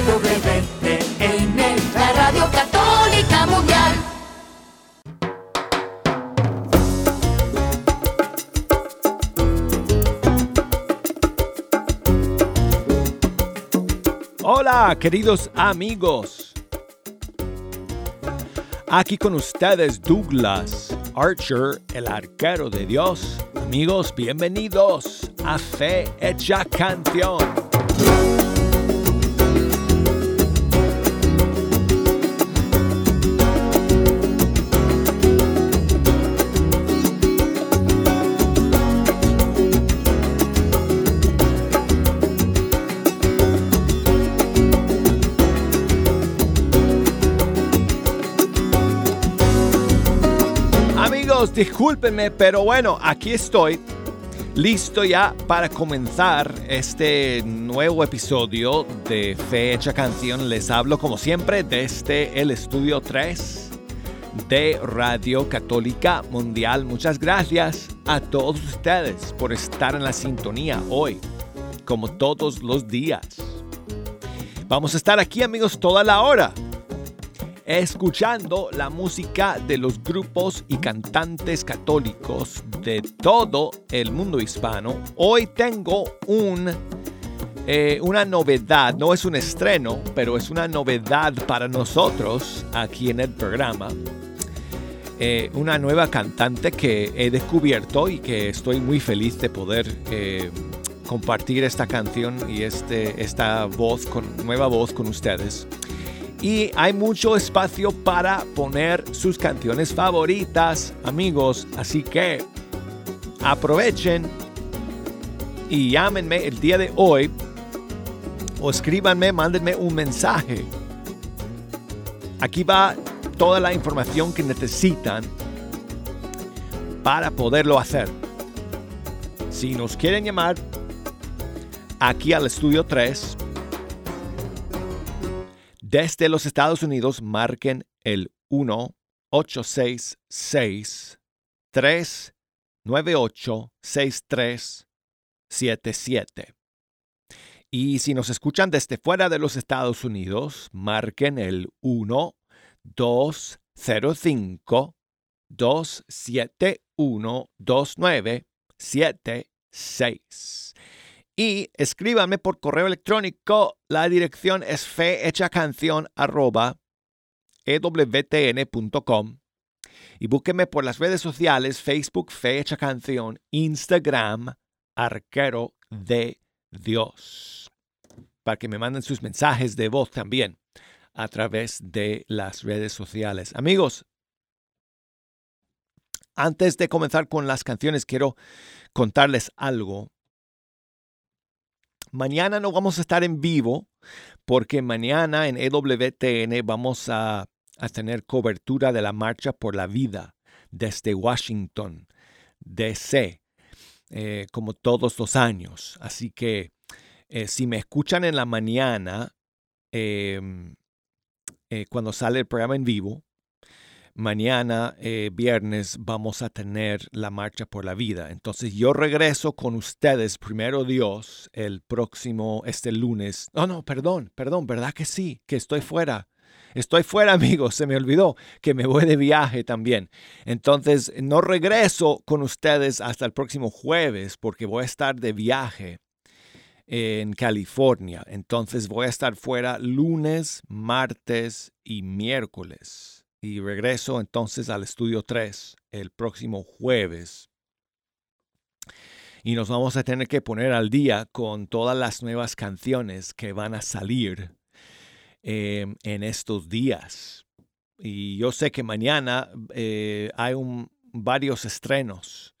EWTN, la Radio Católica Mundial. Hola, queridos amigos. Aquí con ustedes Douglas Archer, el arquero de Dios. Amigos, bienvenidos a Fe Hecha Canción. Discúlpenme, pero bueno, aquí estoy listo ya para comenzar este nuevo episodio de Fecha Canción. Les hablo como siempre desde el estudio 3 de Radio Católica Mundial. Muchas gracias a todos ustedes por estar en la sintonía hoy, como todos los días. Vamos a estar aquí amigos toda la hora escuchando la música de los grupos y cantantes católicos de todo el mundo hispano. Hoy tengo eh, una novedad, no es un estreno, pero es una novedad para nosotros aquí en el programa. Eh, una nueva cantante que he descubierto y que estoy muy feliz de poder eh, compartir esta canción y este, esta voz nueva voz con ustedes y hay mucho espacio para poner sus canciones favoritas, amigos. Así que aprovechen y llámenme el día de hoy o escríbanme, mándenme un mensaje. Aquí va toda la información que necesitan para poderlo hacer. Si nos quieren llamar aquí al estudio 3, desde los Estados Unidos, marquen el 1-866-398-6377. Y si nos escuchan desde fuera de los Estados Unidos, marquen el 1-205-271-2976 y escríbanme por correo electrónico. La dirección es fehechacanción.ewtn.com y búsquenme por las redes sociales Facebook Fecha Canción, Instagram Arquero de Dios. Para que me manden sus mensajes de voz también a través de las redes sociales. Amigos, antes de comenzar con las canciones, quiero contarles algo Mañana no vamos a estar en vivo porque mañana en EWTN vamos a, tener cobertura de la Marcha por la Vida desde Washington, D.C., eh, como todos los años. Así que eh, si me escuchan en la mañana, em, eh, cuando sale el programa en vivo, mañana, eh, viernes, vamos a tener la Marcha por la Vida. Entonces yo regreso con ustedes, primero Dios, el próximo, este lunes. No, no, perdón, perdón, ¿verdad que sí? Que estoy fuera. Estoy fuera, amigos, se me olvidó que me voy de viaje también. Entonces, no regreso con ustedes hasta el próximo jueves porque voy a estar de viaje en California. Entonces, voy a estar fuera lunes, martes y miércoles y regreso entonces al estudio 3 el próximo jueves. Y nos vamos a tener que poner al día con todas las nuevas canciones que van a salir em, en estos días. Y yo sé que mañana eh, hay un, varios estrenos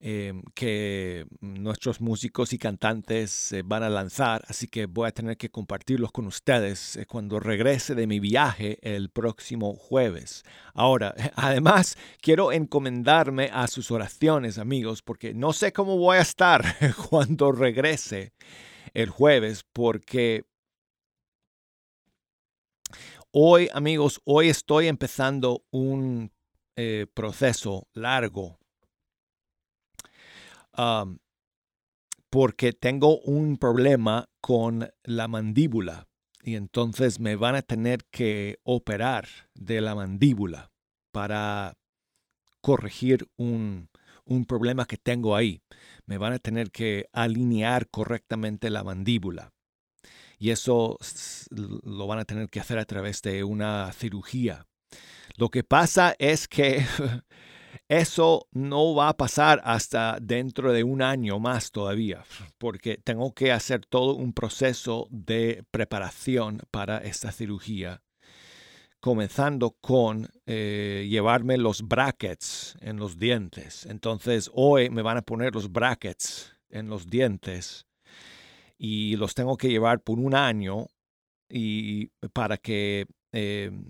Em, que nuestros músicos y cantantes van a lanzar, así que voy a tener que compartirlos con ustedes eh, cuando regrese de mi viaje el próximo jueves. Ahora, además, quiero encomendarme a sus oraciones, amigos, porque no sé cómo voy a estar cuando regrese el jueves, porque hoy, amigos, hoy estoy empezando un eh, proceso largo porque tengo un problema con la mandíbula. y entonces me van a tener que operar de la mandíbula para corregir un, un problema que tengo ahí. Me van a tener que alinear correctamente la mandíbula. Y eso lo van a tener que hacer a través de una cirugía. Lo que pasa es que eso no va a pasar hasta dentro de un año más todavía, porque tengo que hacer todo un proceso de preparación para esta cirugía comenzando con eh, llevarme los brackets en los dientes. Entonces hoy me van a poner los brackets en los dientes y los tengo que llevar por un año y para que em,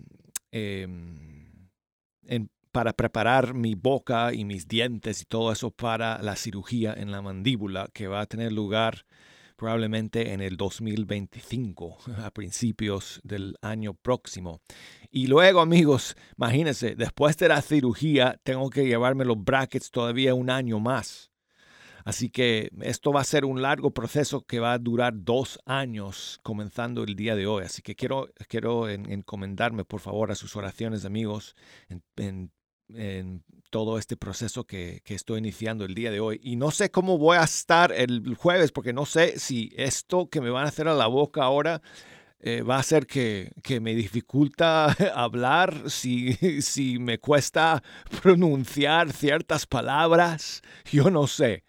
em, para preparar mi boca y mis dientes y todo eso para la cirugía en la mandíbula que va a tener lugar probablemente en el 2025, a principios del año próximo. Y luego, amigos, imagínense, después de la cirugía tengo que llevarme los brackets todavía un año más. Así que esto va a ser un largo proceso que va a durar dos años comenzando el día de hoy. Así que quiero, quiero encomendarme, por favor, a sus oraciones, amigos, todo este proceso que, estoy iniciando el día de hoy. Y no sé cómo voy a estar el jueves, porque no sé si esto que me van a hacer a la boca ahora eh, va a hacer que, que me dificulta hablar, si, si me cuesta pronunciar ciertas palabras, yo no sé.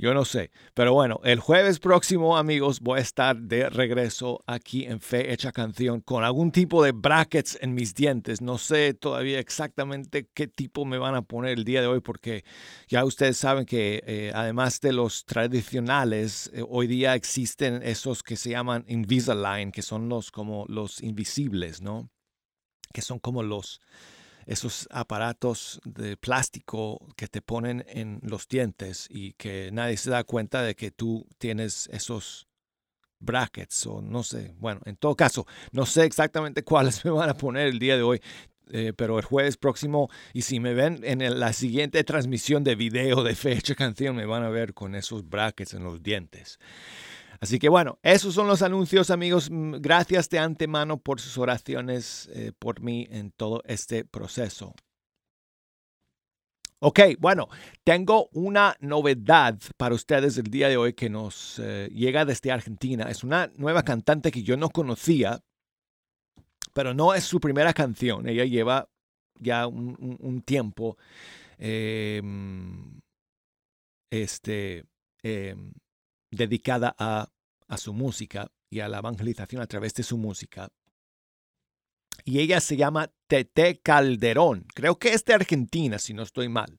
Yo no sé. Pero bueno, el jueves próximo, amigos, voy a estar de regreso aquí en Fe Hecha Canción con algún tipo de brackets en mis dientes. No sé todavía exactamente qué tipo me van a poner el día de hoy porque ya ustedes saben que eh, además de los tradicionales, eh, hoy día existen esos que se llaman Invisalign, que son los como los invisibles, ¿no? Que son como los esos aparatos de plástico que te ponen en los dientes y que nadie se da cuenta de que tú tienes esos brackets o no sé. Bueno, en todo caso, no sé exactamente cuáles me van a poner el día de hoy. Eh, pero el jueves próximo, y si me ven en la siguiente transmisión de video de fecha canción, me van a ver con esos brackets en los dientes. Así que bueno, esos son los anuncios amigos. Mm, gracias de antemano por sus oraciones eh, por mí en todo este proceso. Ok, bueno, tengo una novedad para ustedes el día de hoy que nos eh, llega desde Argentina. Es una nueva cantante que yo no conocía, pero no es su primera canción. Ella lleva ya un, tiempo em, este, em, dedicada a, su música y a la evangelización a través de su música. Y ella se llama Tete Calderón. Creo que es de Argentina, si no estoy mal.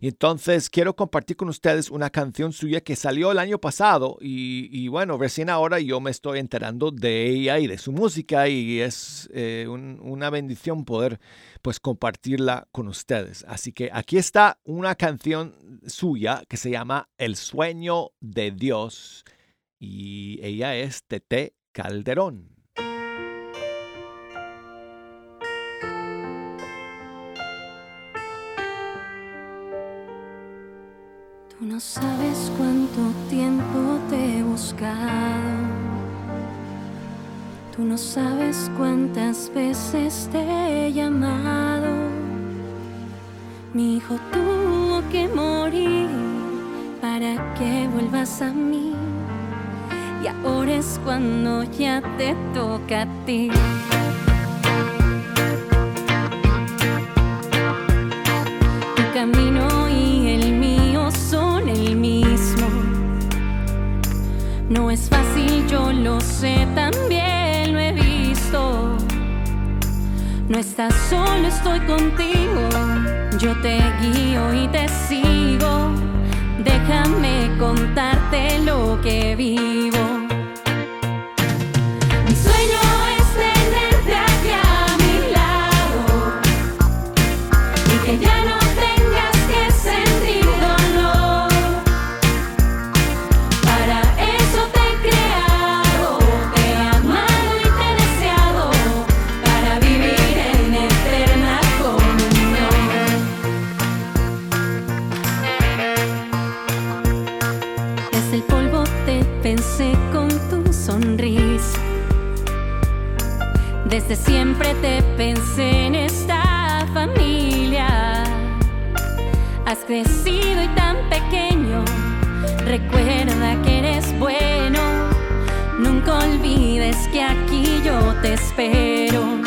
Y entonces quiero compartir con ustedes una canción suya que salió el año pasado y, bueno, recién ahora yo me estoy enterando de ella y de su música y es eh, una bendición poder pues compartirla con ustedes. Así que aquí está una canción suya que se llama El sueño de Dios y ella es Tete Calderón. Tú no sabes cuánto tiempo te he buscado. Tú no sabes cuántas veces te he llamado. Mi hijo tuvo que morir para que vuelvas a mí. Y ahora es cuando ya te toca a ti. Tu camino No es fácil, yo lo sé, también lo he visto. No estás solo, estoy contigo. Yo te guío y te sigo. Déjame contarte lo que vivo. Que aquí yo te espero.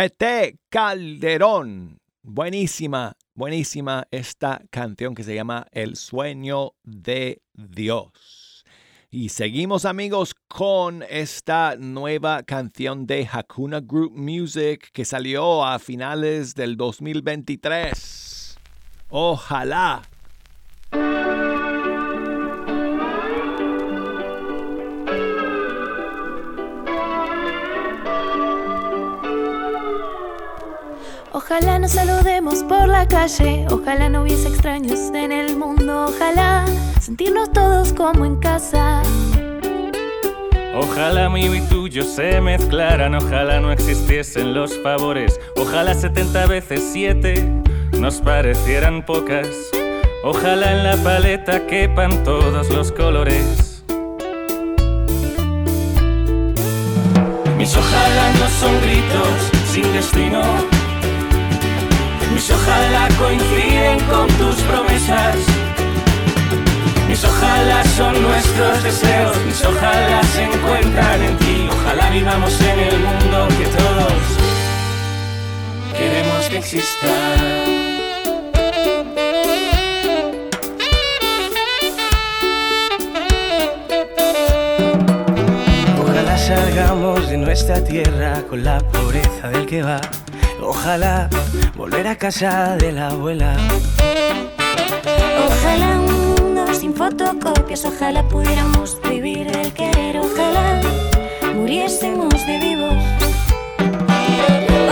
Tete Calderón. Buenísima, buenísima esta canción que se llama El sueño de Dios. Y seguimos amigos con esta nueva canción de Hakuna Group Music que salió a finales del 2023. Ojalá Ojalá nos saludemos por la calle, ojalá no hubiese extraños en el mundo, ojalá sentirnos todos como en casa. Ojalá mío y tuyo se mezclaran, ojalá no existiesen los favores, ojalá 70 veces 7 nos parecieran pocas, ojalá en la paleta quepan todos los colores. Mis ojalá no son gritos sin destino mis ojalá coinciden con tus promesas. Mis ojalá son nuestros deseos, mis ojalá se encuentran en ti. Ojalá vivamos en el mundo que todos queremos que exista. Salgamos de nuestra tierra con la pobreza del que va Ojalá volver a casa de la abuela. Ojalá un mundo sin fotocopias, ojalá pudiéramos vivir el querer, ojalá muriésemos de vivos.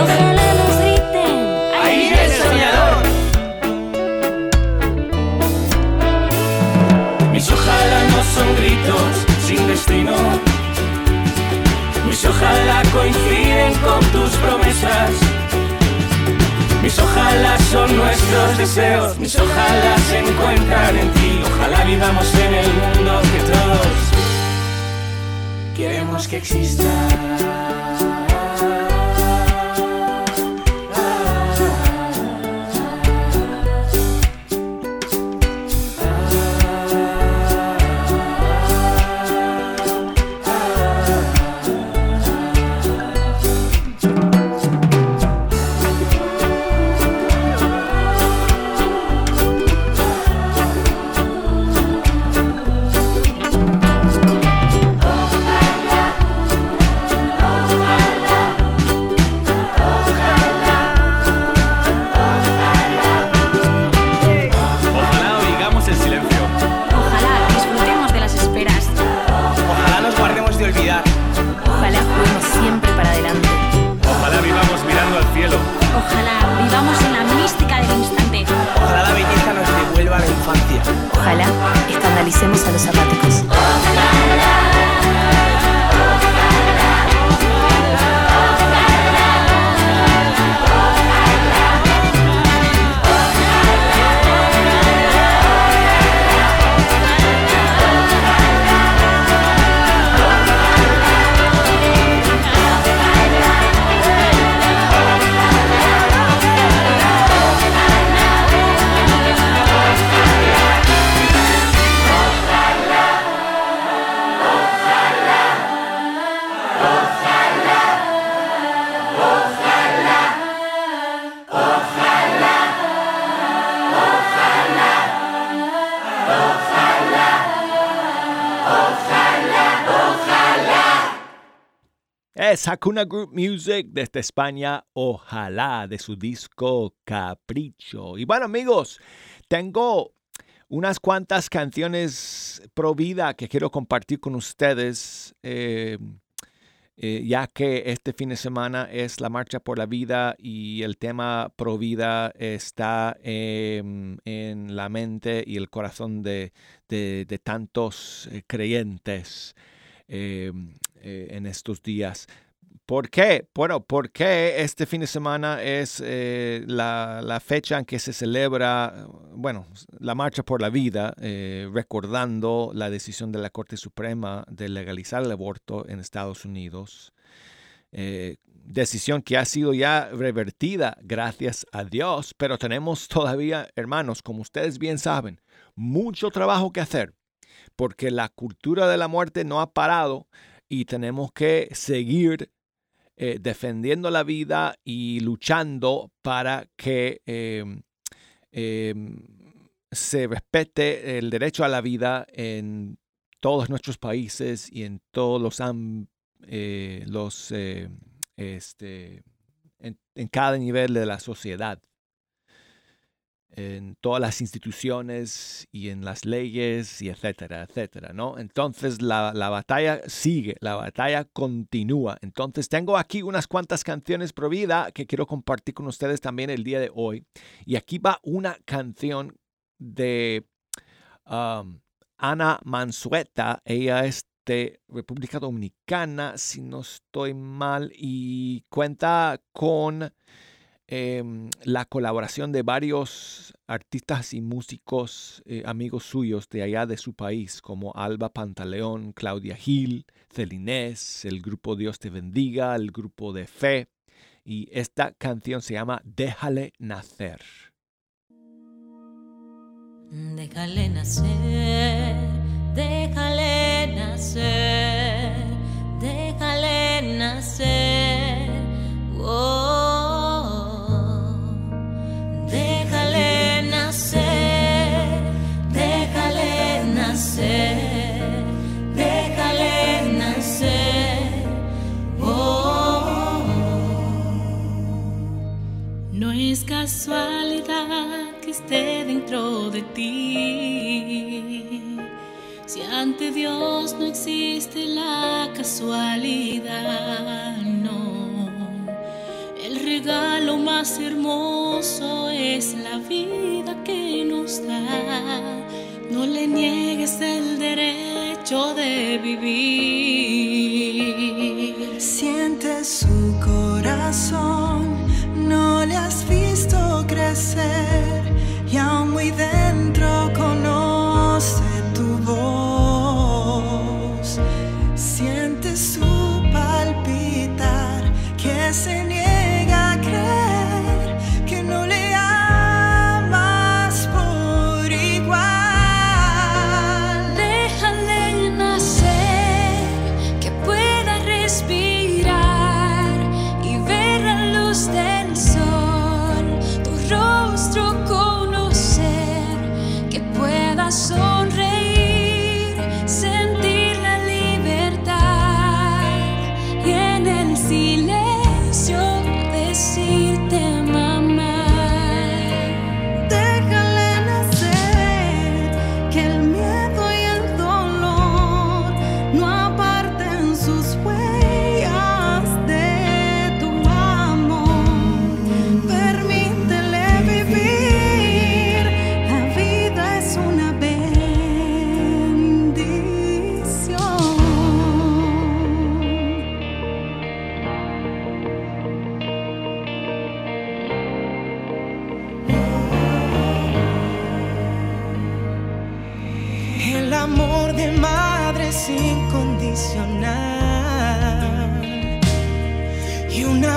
Ojalá nos griten, ¡ahí viene el soñador! Mis ojalá no son gritos sin destino. Mis ojalá coinciden con tus promesas. Mis ojalá son nuestros deseos, mis ojalá se encuentran en ti. Ojalá vivamos en el mundo que todos queremos que exista. analicemos a los sabáticos. Es Group Music desde España, ojalá, de su disco Capricho. Y bueno amigos, tengo unas cuantas canciones pro vida que quiero compartir con ustedes. Eh, eh, ya que este fin de semana es la Marcha por la Vida y el tema pro vida está em, en la mente y el corazón de, tantos eh, creyentes em, eh, en estos días. ¿Por qué? Bueno, porque este fin de semana es eh, la, fecha en que se celebra, bueno, la Marcha por la Vida, eh, recordando la decisión de la Corte Suprema de legalizar el aborto en Estados Unidos. Decisión que ha sido ya revertida, gracias a Dios, pero tenemos todavía, hermanos, como ustedes bien saben, mucho trabajo que hacer, porque la cultura de la muerte no ha parado y tenemos que seguir eh, defendiendo la vida y luchando para que em, em, se respete el derecho a la vida en todos nuestros países y en todos los, eh, los eh, este, en cada nivel de la sociedad en todas las instituciones y en las leyes y etcétera, etcétera, ¿no? Entonces la, batalla sigue, la batalla continúa. Entonces tengo aquí unas cuantas canciones pro vida que quiero compartir con ustedes también el día de hoy. Y aquí va una canción de um, Ana Mansueta. Ella es de República Dominicana, si no estoy mal, y cuenta con Em, la colaboración de varios artistas y músicos eh, amigos suyos de allá de su país, como Alba Pantaleón, Claudia Gil, Celinés, el grupo Dios te bendiga, el grupo de Fe. Y esta canción se llama Déjale nacer. Déjale nacer, déjale nacer, déjale nacer. Oh. Casualidad que esté dentro de ti. Si ante Dios no existe la casualidad, no. El regalo más hermoso es la vida que nos da. No le niegues el derecho de vivir. Siente su corazón, said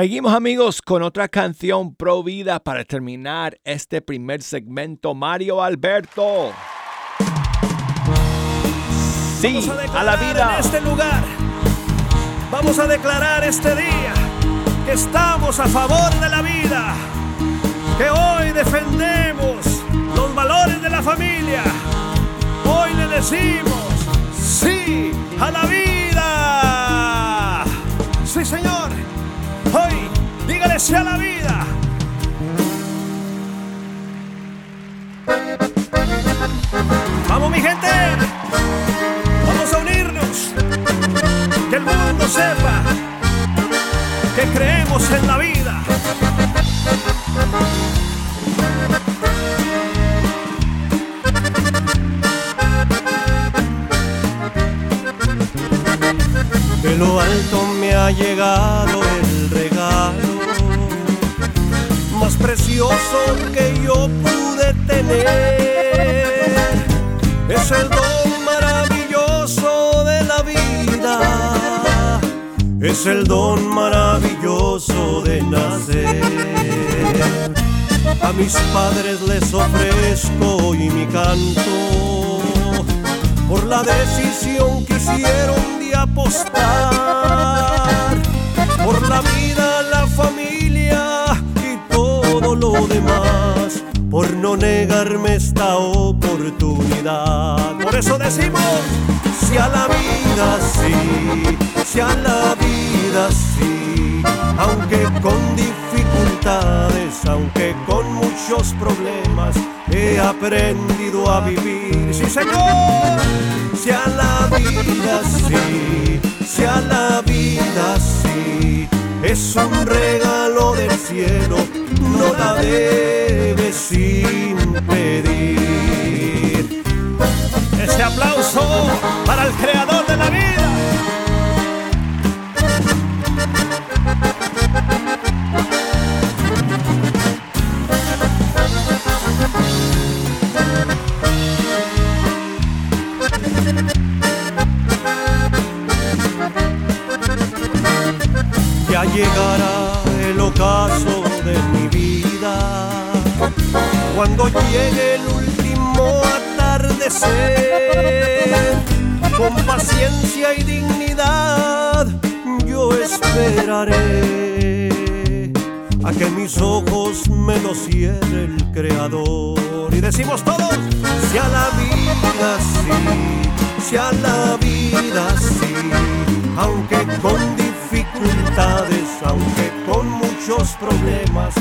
Seguimos amigos con otra canción pro vida para terminar este primer segmento. Mario Alberto. Sí, a, a la vida. En este lugar vamos a declarar este día que estamos a favor de la vida, que hoy defendemos los valores de la familia. Hoy le decimos sí a la vida. Dígale sí a la vida. Vamos mi gente, vamos a unirnos, que el mundo sepa que creemos en la vida. De lo alto me ha llegado más precioso que yo pude tener. Es el don maravilloso de la vida. Es el don maravilloso de nacer. A mis padres les ofrezco hoy mi canto por la decisión que hicieron de apostar por no negarme esta oportunidad. Por eso decimos, si a la vida sí, si a la vida sí, aunque con dificultades, aunque con muchos problemas, he aprendido a vivir. Sí, Señor, si a la vida sí, si a la vida sí, es un regalo del cielo, no la debes impedir. Ese aplauso para el creador de la vida. Cuando llegue el último atardecer, con paciencia y dignidad yo esperaré a que mis ojos me lo cierre el creador. Y decimos todos, si a la vida sí, si a la vida sí, aunque con dificultades, aunque con muchos problemas,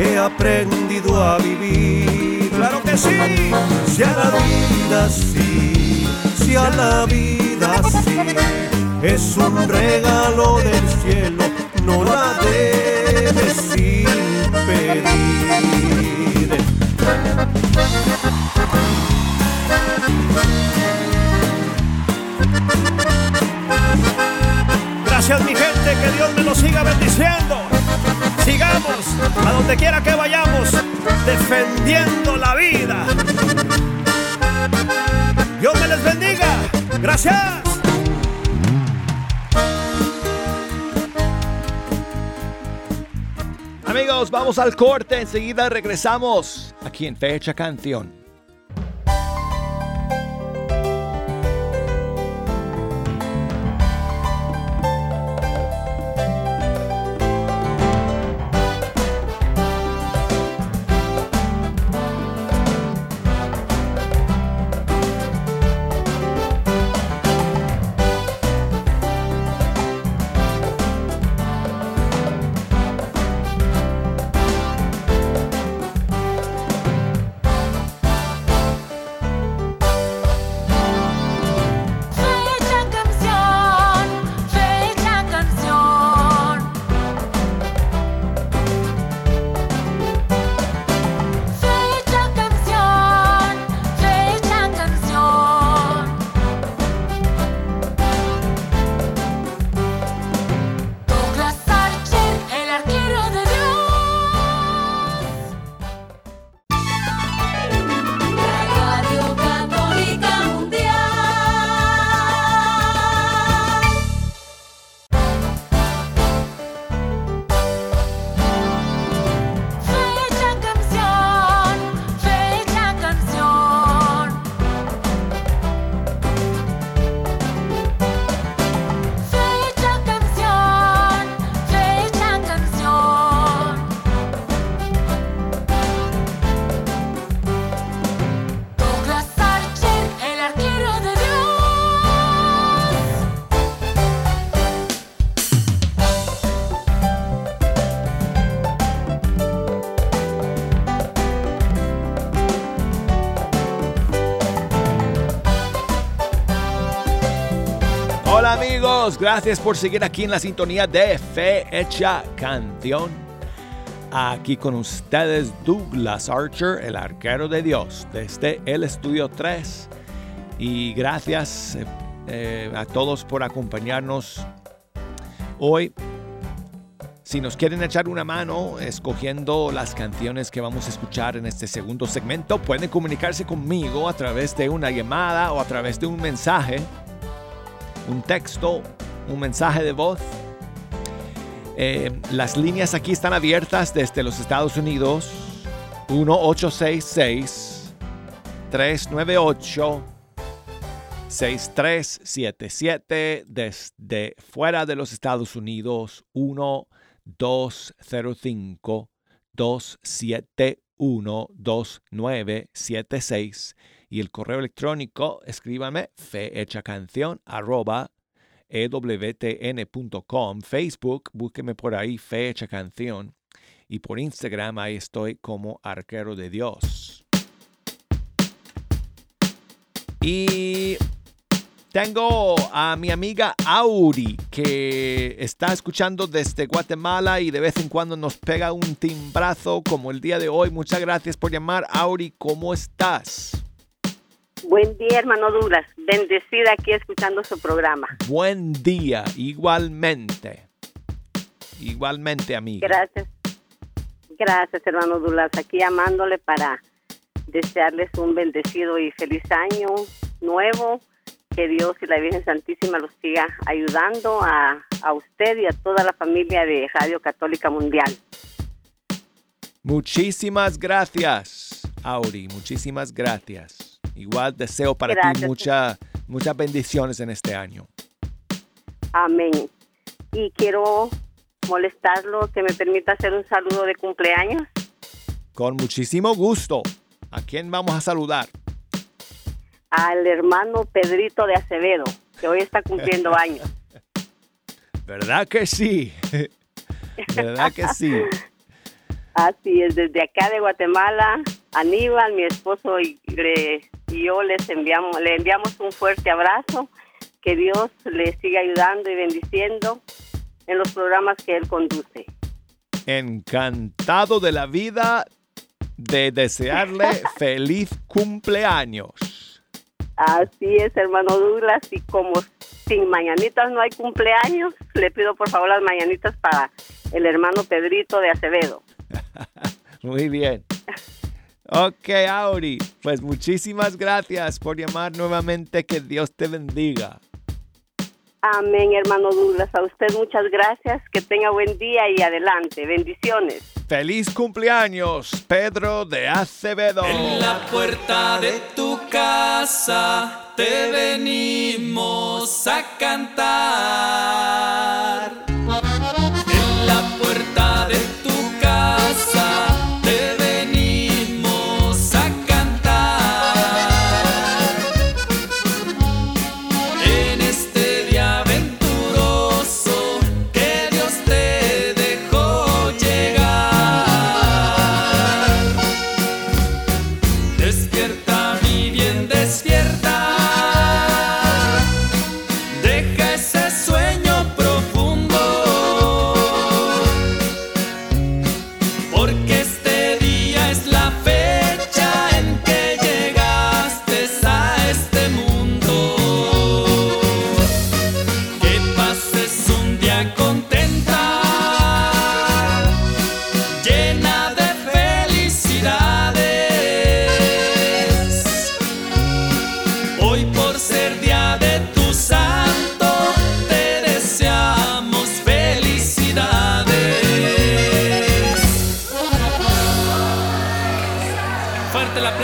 he aprendido a vivir. Claro que sí, si a la vida sí, si a la vida sí, es un regalo del cielo, no la debes impedir. Gracias mi gente, que Dios me lo siga bendiciendo. Sigamos a donde quiera que vayamos, defendiendo la vida. Dios me les bendiga. Gracias. Amigos, vamos al corte, enseguida regresamos aquí en Fecha Canción. Gracias por seguir aquí en la sintonía de Fe Hecha Canción. Aquí con ustedes Douglas Archer, el arquero de Dios, desde el estudio 3. Y gracias eh, a todos por acompañarnos hoy. Si nos quieren echar una mano escogiendo las canciones que vamos a escuchar en este segundo segmento, pueden comunicarse conmigo a través de una llamada o a través de un mensaje, un texto, un mensaje de voz. Eh, las líneas aquí están abiertas desde los Estados Unidos. 1866 398 6377 desde fuera de los Estados Unidos 1205 271 2976 y el correo electrónico escríbame fehechacanción arroba ewtn.com Facebook búsqueme por ahí fehecha canción y por Instagram ahí estoy como arquero de Dios y tengo a mi amiga Auri que está escuchando desde Guatemala y de vez en cuando nos pega un timbrazo como el día de hoy. Muchas gracias por llamar. Auri, ¿cómo estás? Buen día, hermano Douglas. Bendecida aquí escuchando su programa. Buen día, igualmente. Igualmente, amiga. Gracias. Gracias, hermano Douglas. Aquí llamándole para desearles un bendecido y feliz año nuevo que Dios y la Virgen Santísima los siga ayudando a, a usted y a toda la familia de Radio Católica Mundial. Muchísimas gracias, Auri. Muchísimas gracias. Igual deseo para ti mucha, muchas bendiciones en este año. Amén. Y quiero molestarlo que me permita hacer un saludo de cumpleaños. Con muchísimo gusto. ¿A quién vamos a saludar? al hermano Pedrito de Acevedo, que hoy está cumpliendo años. ¿Verdad que sí? ¿Verdad que sí? Así es, desde acá de Guatemala, Aníbal, mi esposo y, le- y yo les enviamos, le enviamos un fuerte abrazo, que Dios le siga ayudando y bendiciendo en los programas que él conduce. Encantado de la vida de desearle feliz cumpleaños. Así es, hermano Douglas, y como sin mañanitas no hay cumpleaños, le pido por favor las mañanitas para el hermano Pedrito de Acevedo. Muy bien. Ok, Auri, pues muchísimas gracias por llamar nuevamente. Que Dios te bendiga. Amén, hermano Douglas. A usted muchas gracias. Que tenga buen día y adelante. Bendiciones. Feliz cumpleaños, Pedro de Acevedo. En la puerta de tu casa te venimos a cantar.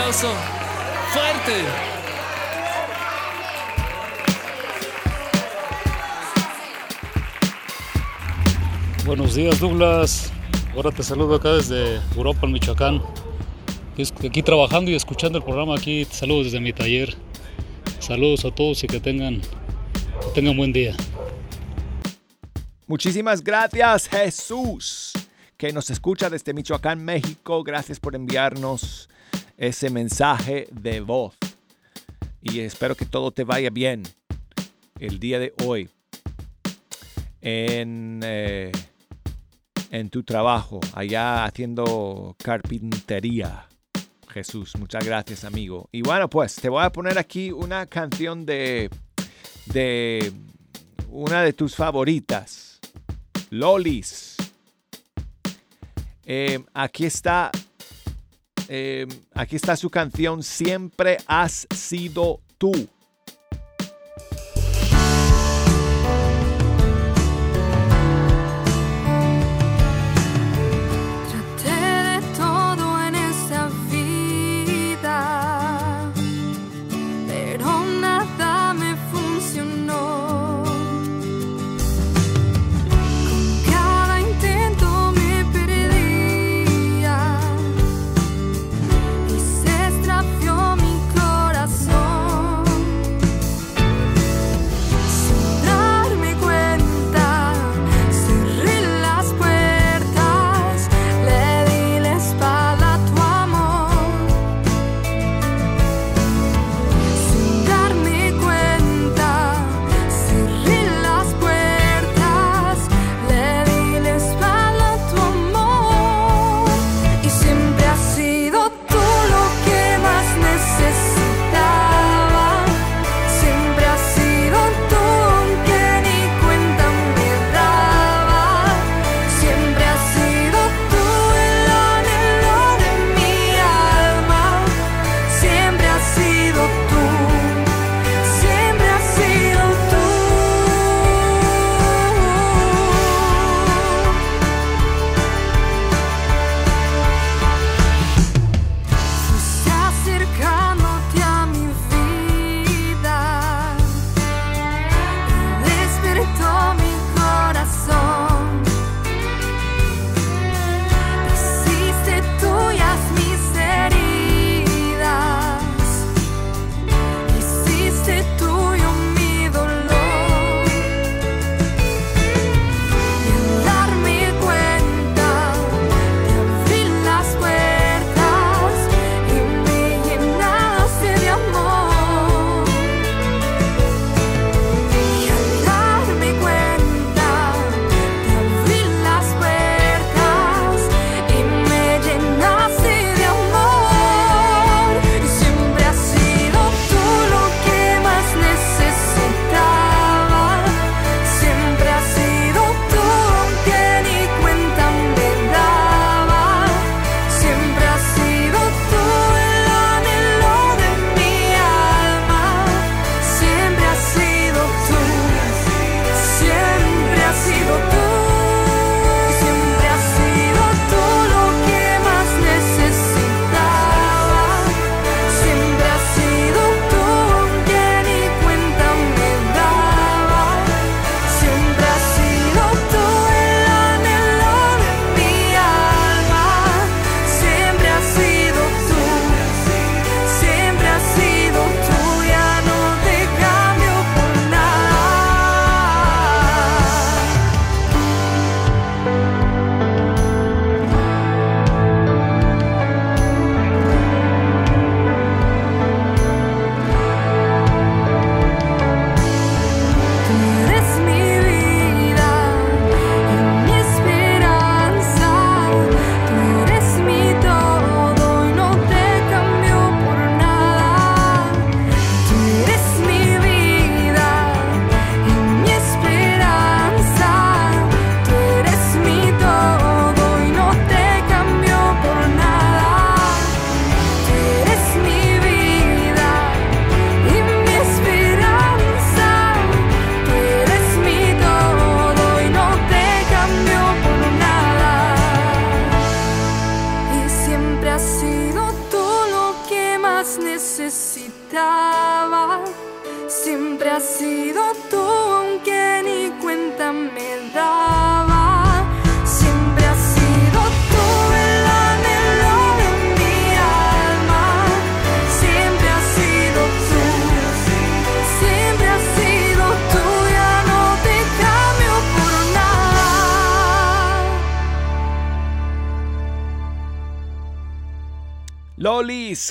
Aplauso, fuerte. Buenos días Douglas, ahora te saludo acá desde Europa, en Michoacán. Aquí trabajando y escuchando el programa, aquí te saludo desde mi taller. Saludos a todos y que tengan, que tengan buen día. Muchísimas gracias, Jesús, que nos escucha desde Michoacán, México. Gracias por enviarnos ese mensaje de voz. Y espero que todo te vaya bien el día de hoy. en, eh, en tu trabajo, allá haciendo carpintería. Jesús, muchas gracias amigo. Y bueno, pues te voy a poner aquí una canción de, de una de tus favoritas, Lolis. Eh, aquí está, eh, aquí está su canción Siempre has sido tú.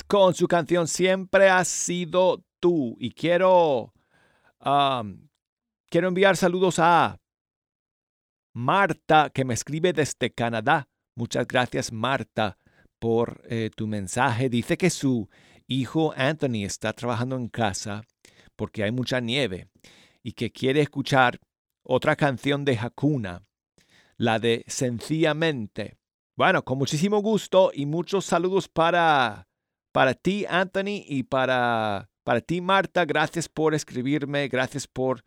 Con su canción Siempre has sido tú. Y quiero, quiero enviar saludos a Marta, que me escribe desde Canadá. Muchas gracias, Marta, por eh, tu mensaje. Dice que su hijo Anthony está trabajando en casa porque hay mucha nieve y que quiere escuchar otra canción de Hakuna, la de Sencillamente. Bueno, con muchísimo gusto y muchos saludos para, para ti, Anthony, y para, para ti, Marta. Gracias por escribirme, gracias por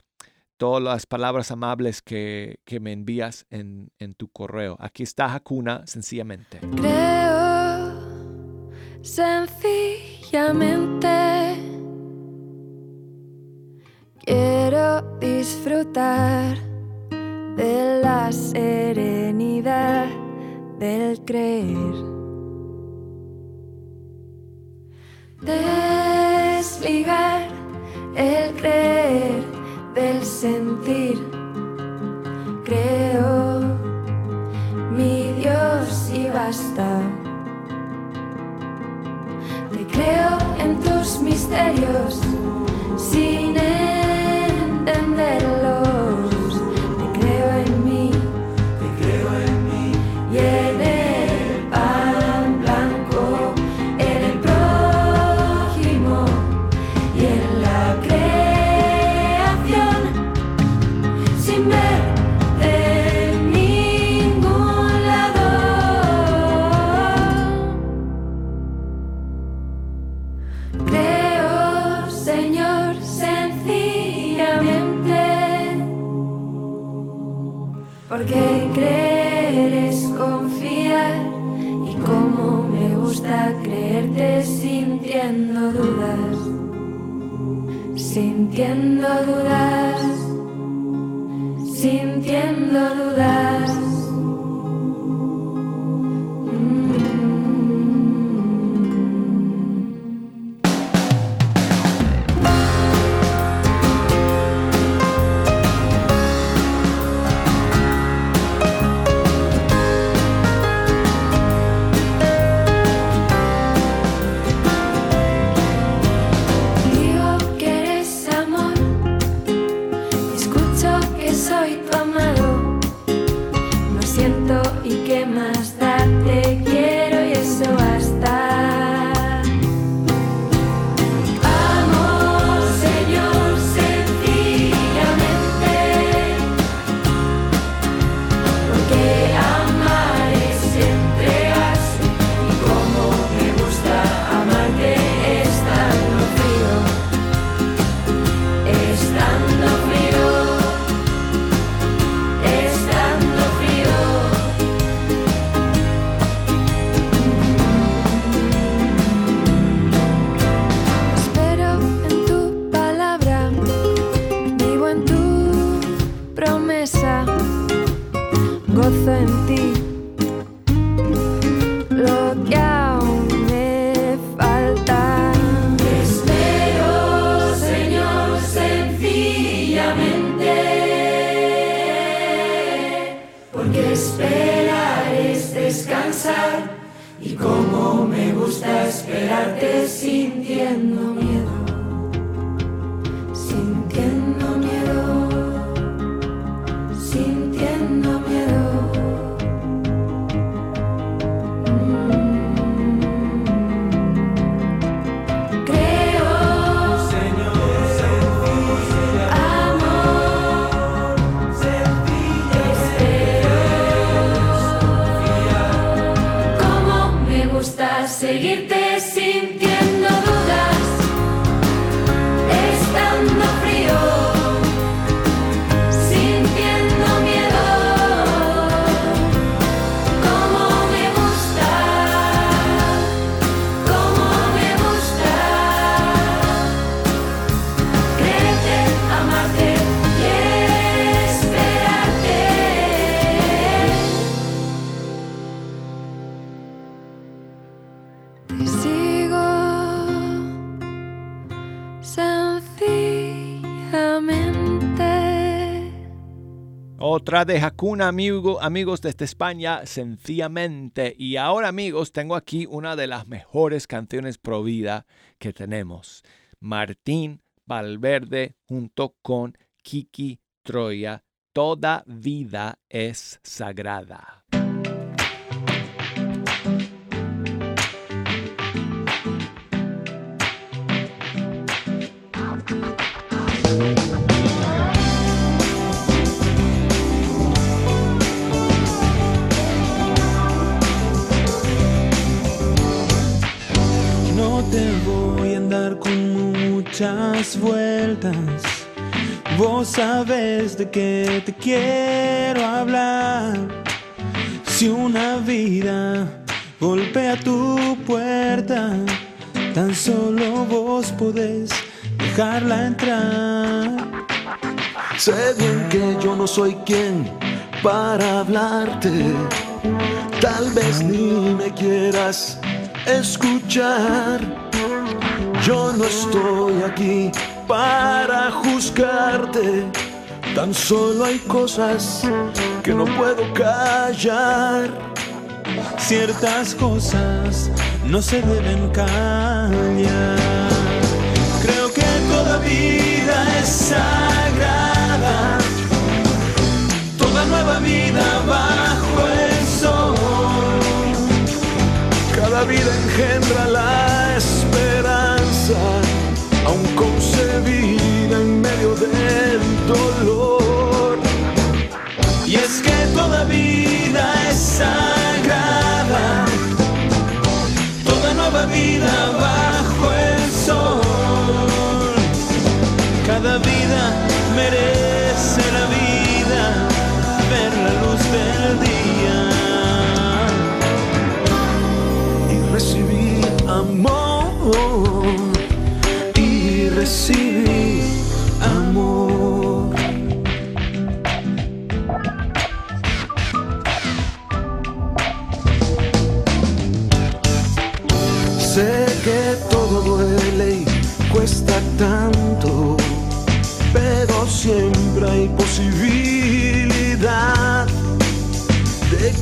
todas las palabras amables que, que me envías en, en, tu correo. Aquí está Hakuna, sencillamente. Creo sencillamente. Quiero disfrutar de la serenidad del creer. Desligar el creer del sentir. Creo mi Dios y basta. Te creo en tus misterios sin entenderlos. Otra de Hakuna, amigo, amigos desde España, sencillamente. Y ahora, amigos, tengo aquí una de las mejores canciones pro vida que tenemos. Martín Valverde junto con Kiki Troya toda vida es sagrada. Muchas vueltas. Vos sabes de qué te quiero hablar. Si una vida golpea tu puerta, tan solo vos podés dejarla entrar. Sé bien que yo no soy quien para hablarte. Tal vez ni me quieras escuchar. Yo no estoy aquí para juzgarte. Tan solo hay cosas que no puedo callar. Ciertas cosas no se deben callar. Creo que toda vida es sagrada. Toda nueva vida bajo el sol. Cada vida engendra la sun.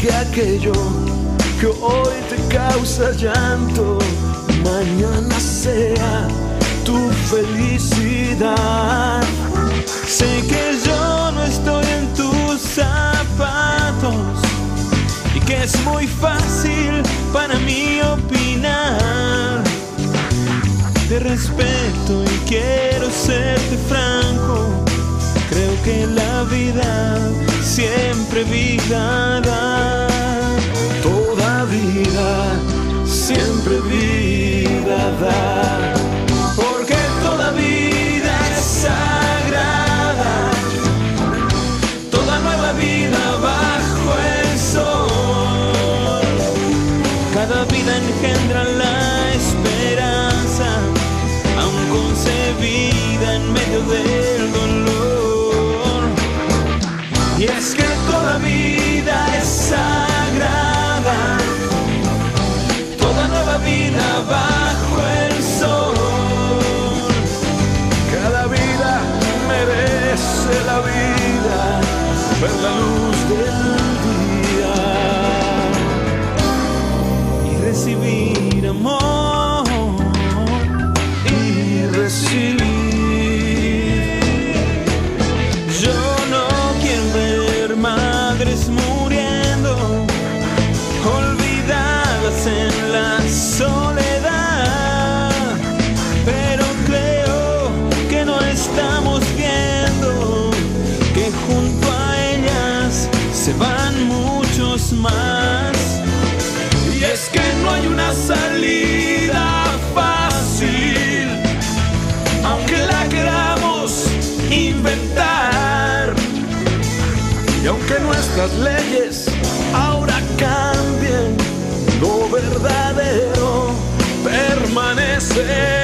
Que aquello que hoy te causa llanto, mañana sea tu felicidad. Sé que yo no estoy en tus zapatos y que es muy fácil para mí opinar. Te respeto y quiero serte franco. Que la vida siempre da. Toda vida siempre vida da. Porque toda vida es salida fácil, aunque la queramos inventar. Y aunque nuestras leyes ahora cambien, lo verdadero permanecerá.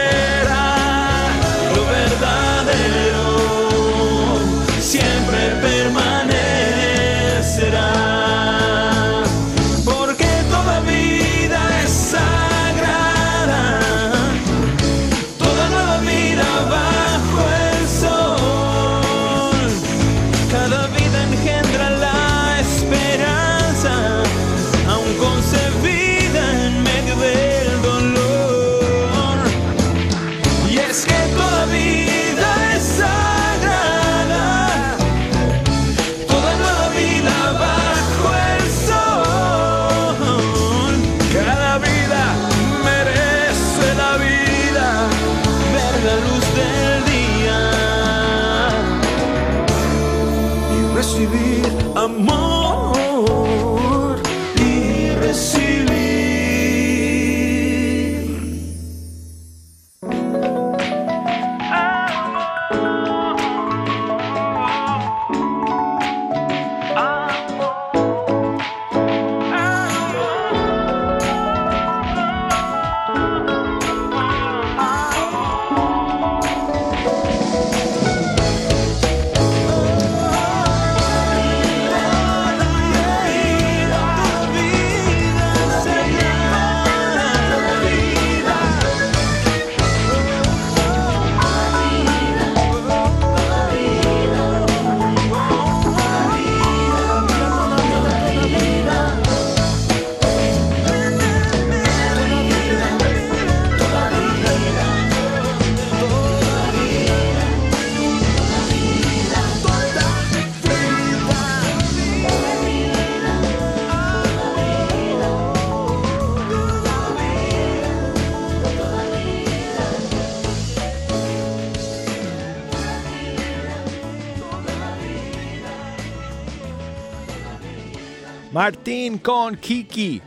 Martín con Kiki.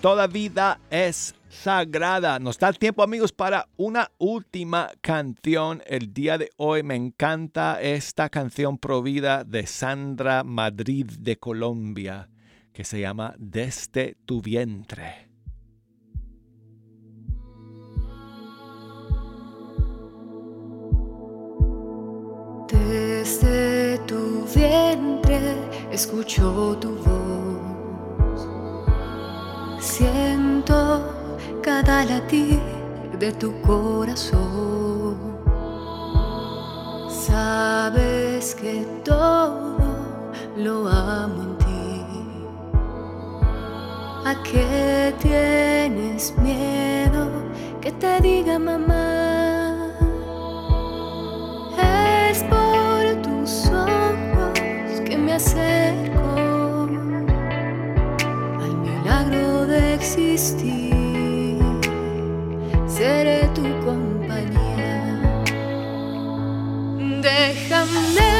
Toda vida es sagrada. Nos da tiempo amigos para una última canción. El día de hoy me encanta esta canción provida de Sandra Madrid de Colombia que se llama Desde tu vientre. Desde vientre escucho tu voz. Siento cada latir de tu corazón. Sabes que todo lo amo en ti. ¿A qué tienes miedo que te diga mamá? Al milagro de existir. Seré tu compañía. Déjame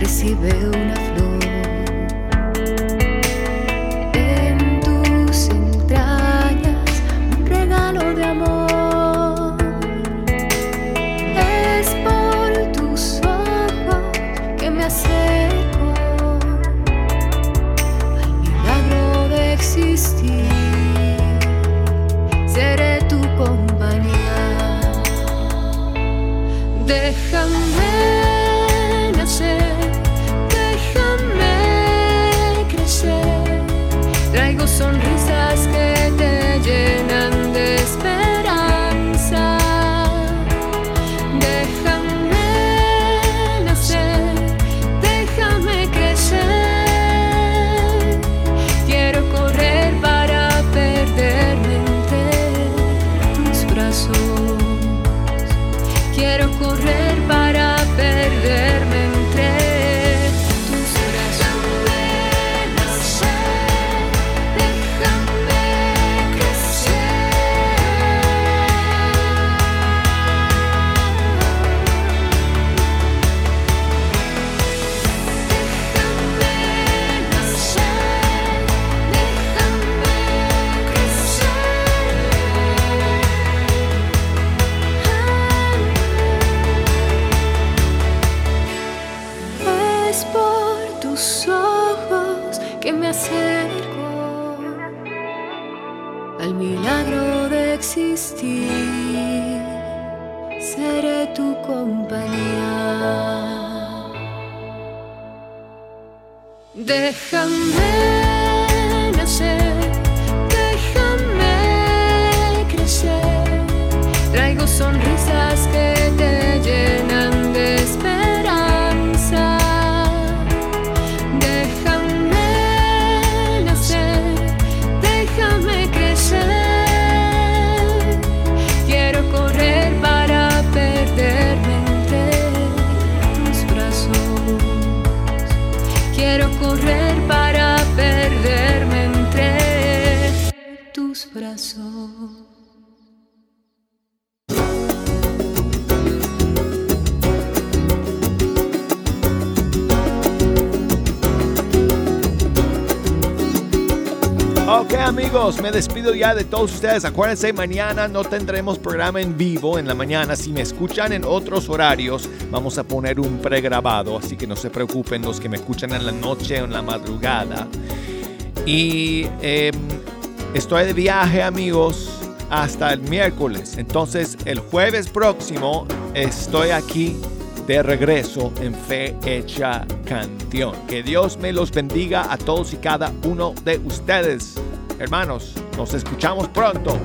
recibe una al milagro de existir. Seré tu compañía. Déjame Ok amigos, me despido ya de todos ustedes. Acuérdense, mañana no tendremos programa en vivo en la mañana. Si me escuchan en otros horarios, vamos a poner un pregrabado. Así que no se preocupen los que me escuchan en la noche o en la madrugada. Y em, estoy de viaje amigos hasta el miércoles. Entonces el jueves próximo estoy aquí de regreso en Fe Hecha Canción. Que Dios me los bendiga a todos y cada uno de ustedes. Hermanos, nos escuchamos pronto.